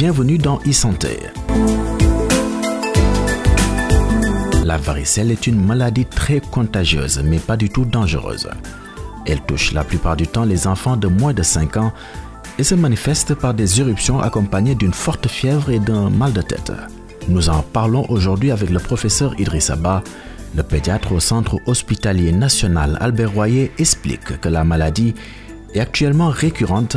bienvenue dans e-santé. La varicelle est une maladie très contagieuse mais pas du tout dangereuse. Elle touche la plupart du temps les enfants de moins de 5 ans et se manifeste par des éruptions accompagnées d'une forte fièvre et d'un mal de tête. Nous en parlons aujourd'hui avec le professeur Idriss Abba, le pédiatre au centre hospitalier national Albert Royer explique que la maladie est actuellement récurrente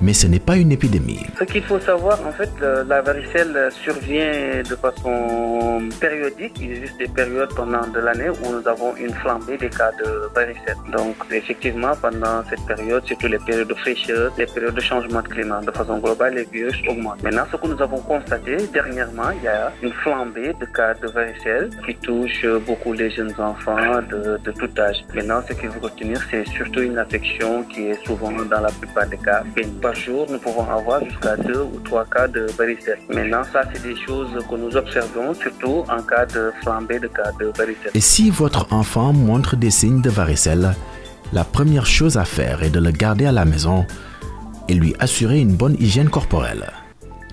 mais ce n'est pas une épidémie. Ce qu'il faut savoir, en fait, la varicelle survient de façon périodique. Il existe des périodes pendant de l'année où nous avons une flambée des cas de varicelle. Donc, effectivement, pendant cette période, surtout les périodes de fraîcheur, les périodes de changement de climat, de façon globale, les virus augmentent. Maintenant, ce que nous avons constaté dernièrement, il y a une flambée de cas de varicelle qui touche beaucoup les jeunes enfants de, tout âge. Maintenant, ce qu'il faut retenir, c'est surtout une infection qui est souvent, dans la plupart des cas, bénigne jour, nous pouvons avoir jusqu'à deux ou trois cas de varicelle. Maintenant, ça, c'est des choses que nous observons, surtout en cas de flambée de cas de varicelle. Et si votre enfant montre des signes de varicelle, la première chose à faire est de le garder à la maison et lui assurer une bonne hygiène corporelle.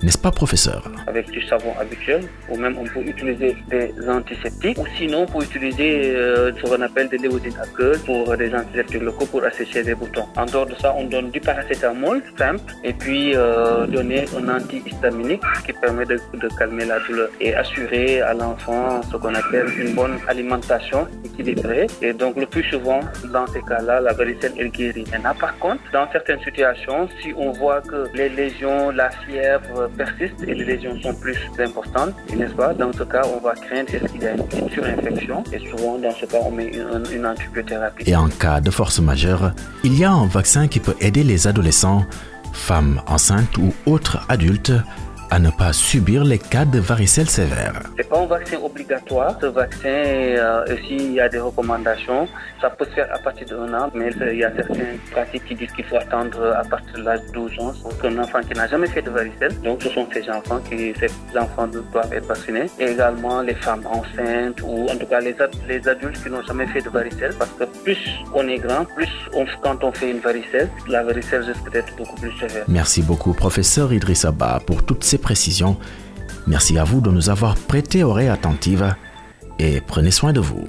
N'est-ce pas, professeur? Avec du savon habituel, ou même on peut utiliser des antiseptiques, ou sinon on peut utiliser euh, ce qu'on appelle des léodines à pour des antiseptiques locaux pour assécher les boutons. En dehors de ça, on donne du paracétamol simple et puis euh, donner un antihistaminique qui permet de, calmer la douleur et assurer à l'enfant ce qu'on appelle une bonne alimentation équilibrée. Et donc le plus souvent, dans ces cas-là, la varicelle est guérie. Maintenant, par contre, dans certaines situations, si on voit que les lésions, la fièvre, persistent et les lésions sont plus importantes, n'est-ce pas? Dans ce cas, on va craindre qu'il y a une surinfection et souvent, dans ce cas, on met une, une antibiothérapie. Et en cas de force majeure, il y a un vaccin qui peut aider les adolescents, femmes enceintes ou autres adultes à ne pas subir les cas de varicelle sévère. C'est pas un vaccin obligatoire. Ce vaccin, euh, il y a des recommandations. Ça peut se faire à partir d'un an, mais il y a certaines pratiques qui disent qu'il faut attendre à partir de l'âge de 12 ans pour qu'un enfant qui n'a jamais fait de varicelle. Donc, ce sont ces enfants qui, ces enfants doivent être vaccinés. Et également les femmes enceintes ou en tout cas les, les adultes qui n'ont jamais fait de varicelle parce que plus on est grand, plus quand on fait une varicelle, la varicelle risque d'être beaucoup plus sévère. Merci beaucoup, professeur Idriss Abba, pour toutes ces précisions. Merci à vous de nous avoir prêté oreille attentive et prenez soin de vous.